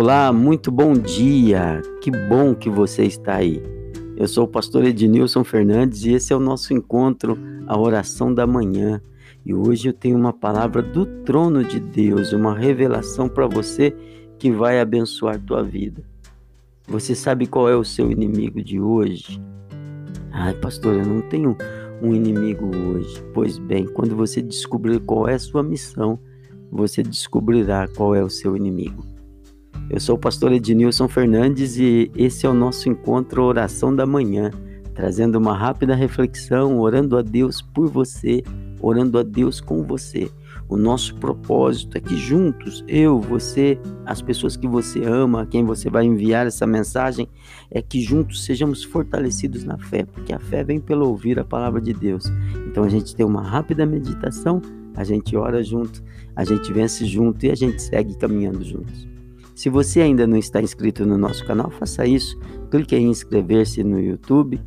Olá, muito bom dia. Que bom que você está aí. Eu sou o pastor Ednilson Fernandes e esse é o nosso encontro, a oração da manhã. E hoje eu tenho uma palavra do trono de Deus, uma revelação para você que vai abençoar tua vida. Você sabe qual é o seu inimigo de hoje? Ai, pastor, eu não tenho um inimigo hoje. Pois bem, quando você descobrir qual é a sua missão, você descobrirá qual é o seu inimigo. Eu sou o pastor Ednilson Fernandes e esse é o nosso encontro Oração da Manhã, trazendo uma rápida reflexão, orando a Deus por você, orando a Deus com você. O nosso propósito é que juntos, eu, você, as pessoas que você ama, a quem você vai enviar essa mensagem, é que juntos sejamos fortalecidos na fé, porque a fé vem pelo ouvir a palavra de Deus. Então a gente tem uma rápida meditação, a gente ora junto, a gente vence junto e a gente segue caminhando juntos. Se você ainda não está inscrito no nosso canal, faça isso. Clique em inscrever-se no YouTube.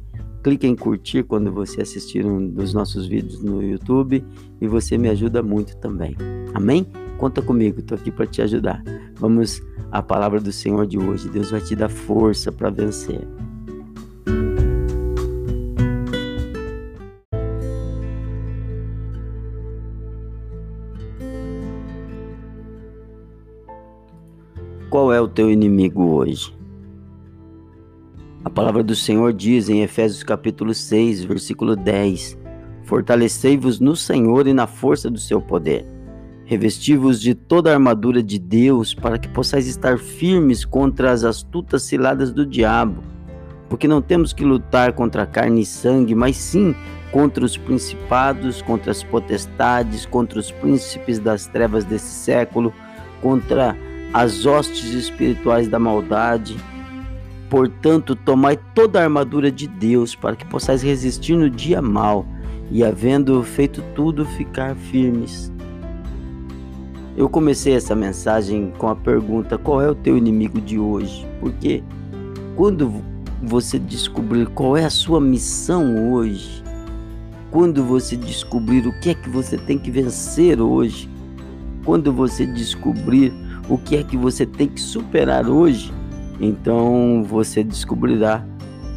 Clique em curtir quando você assistir um dos nossos vídeos no YouTube e você me ajuda muito também. Amém? Conta comigo, estou aqui para te ajudar. Vamos à palavra do Senhor de hoje. Deus vai te dar força para vencer. Qual é o teu inimigo hoje? A palavra do Senhor diz em Efésios capítulo 6, versículo 10: Fortalecei-vos no Senhor e na força do seu poder. Revesti-vos de toda a armadura de Deus, para que possais estar firmes contra as astutas ciladas do diabo. Porque não temos que lutar contra carne e sangue, mas sim contra os principados, contra as potestades, contra os príncipes das trevas desse século, contra as hostes espirituais da maldade. Portanto, tomai toda a armadura de Deus para que possais resistir no dia mal e, havendo feito tudo, ficar firmes. Eu comecei essa mensagem com a pergunta: qual é o teu inimigo de hoje? Porque quando você descobrir qual é a sua missão hoje, quando você descobrir o que é que você tem que vencer hoje, quando você descobrir o que é que você tem que superar hoje, então você descobrirá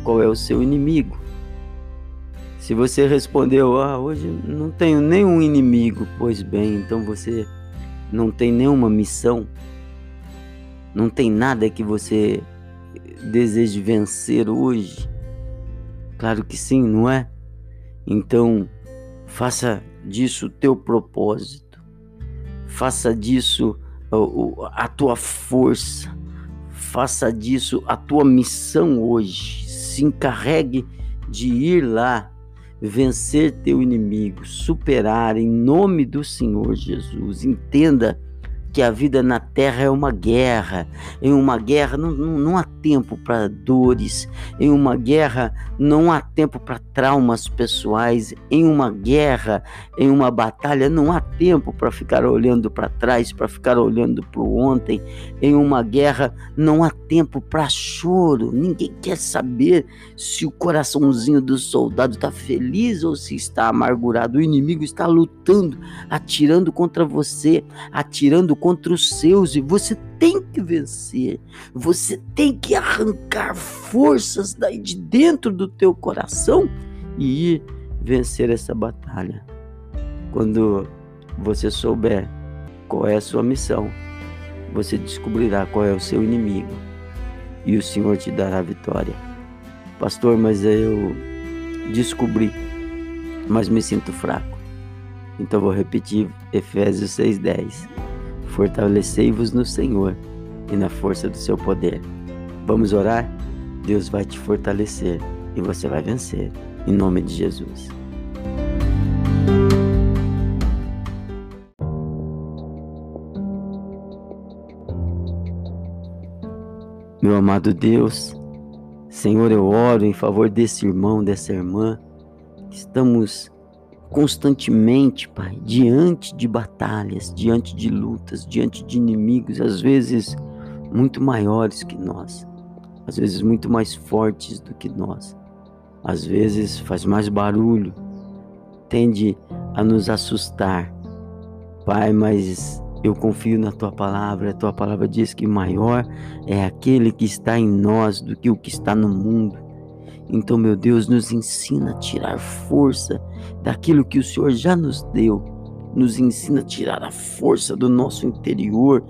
qual é o seu inimigo. Se você respondeu, ah, hoje não tenho nenhum inimigo, pois bem, então você não tem nenhuma missão, não tem nada que você deseje vencer hoje. Claro que sim, não é? Então, faça disso o teu propósito. Faça disso a tua força, faça disso a tua missão hoje. Se encarregue de ir lá, vencer teu inimigo, superar em nome do Senhor Jesus. Entenda que a vida na terra é uma guerra. Em uma guerra não, não, não há tempo para dores. Em uma guerra não há tempo para traumas pessoais. Em uma guerra, em uma batalha, não há tempo para ficar olhando para trás, para ficar olhando para o ontem. Em uma guerra não há tempo para choro. Ninguém quer saber se o coraçãozinho do soldado está feliz ou se está amargurado. O inimigo está lutando, atirando contra você, atirando contra contra os seus e você tem que vencer. Você tem que arrancar forças daí de dentro do teu coração e ir vencer essa batalha. Quando você souber qual é a sua missão, você descobrirá qual é o seu inimigo e o Senhor te dará a vitória. Pastor, mas eu descobri, mas me sinto fraco. Então vou repetir Efésios 6:10 fortalecei-vos no Senhor e na força do seu poder. Vamos orar? Deus vai te fortalecer e você vai vencer, em nome de Jesus. Meu amado Deus, Senhor, eu oro em favor desse irmão, dessa irmã. Estamos constantemente, Pai, diante de batalhas, diante de lutas, diante de inimigos, às vezes muito maiores que nós, às vezes muito mais fortes do que nós, às vezes faz mais barulho, tende a nos assustar. Pai, mas Eu confio na tua palavra. A tua palavra diz que maior é aquele que está em nós do que o que está no mundo. Então, meu Deus, nos ensina a tirar força daquilo que o Senhor já nos deu. Nos ensina a tirar a força do nosso interior,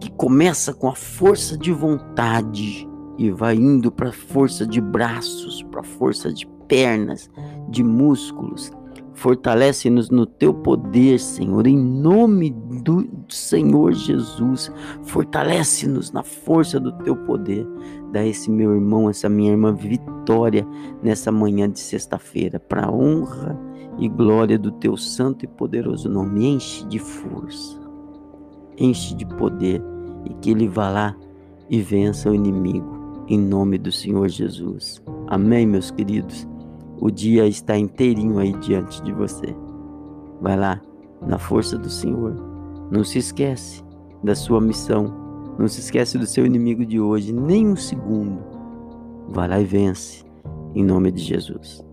que começa com a força de vontade e vai indo para a força de braços, para a força de pernas, de músculos. Fortalece-nos no teu poder, Senhor, em nome do Senhor Jesus. Fortalece-nos na força do teu poder. Dá esse meu irmão, essa minha irmã vitória nessa manhã de sexta-feira, para honra e glória do teu santo e poderoso nome. Enche de força, enche de poder e que ele vá lá e vença o inimigo em nome do Senhor Jesus. Amém, meus queridos. O dia está inteirinho aí diante de você. Vai lá, na força do Senhor. Não se esquece da sua missão. Não se esquece do seu inimigo de hoje, nem um segundo. Vai lá e vence, em nome de Jesus.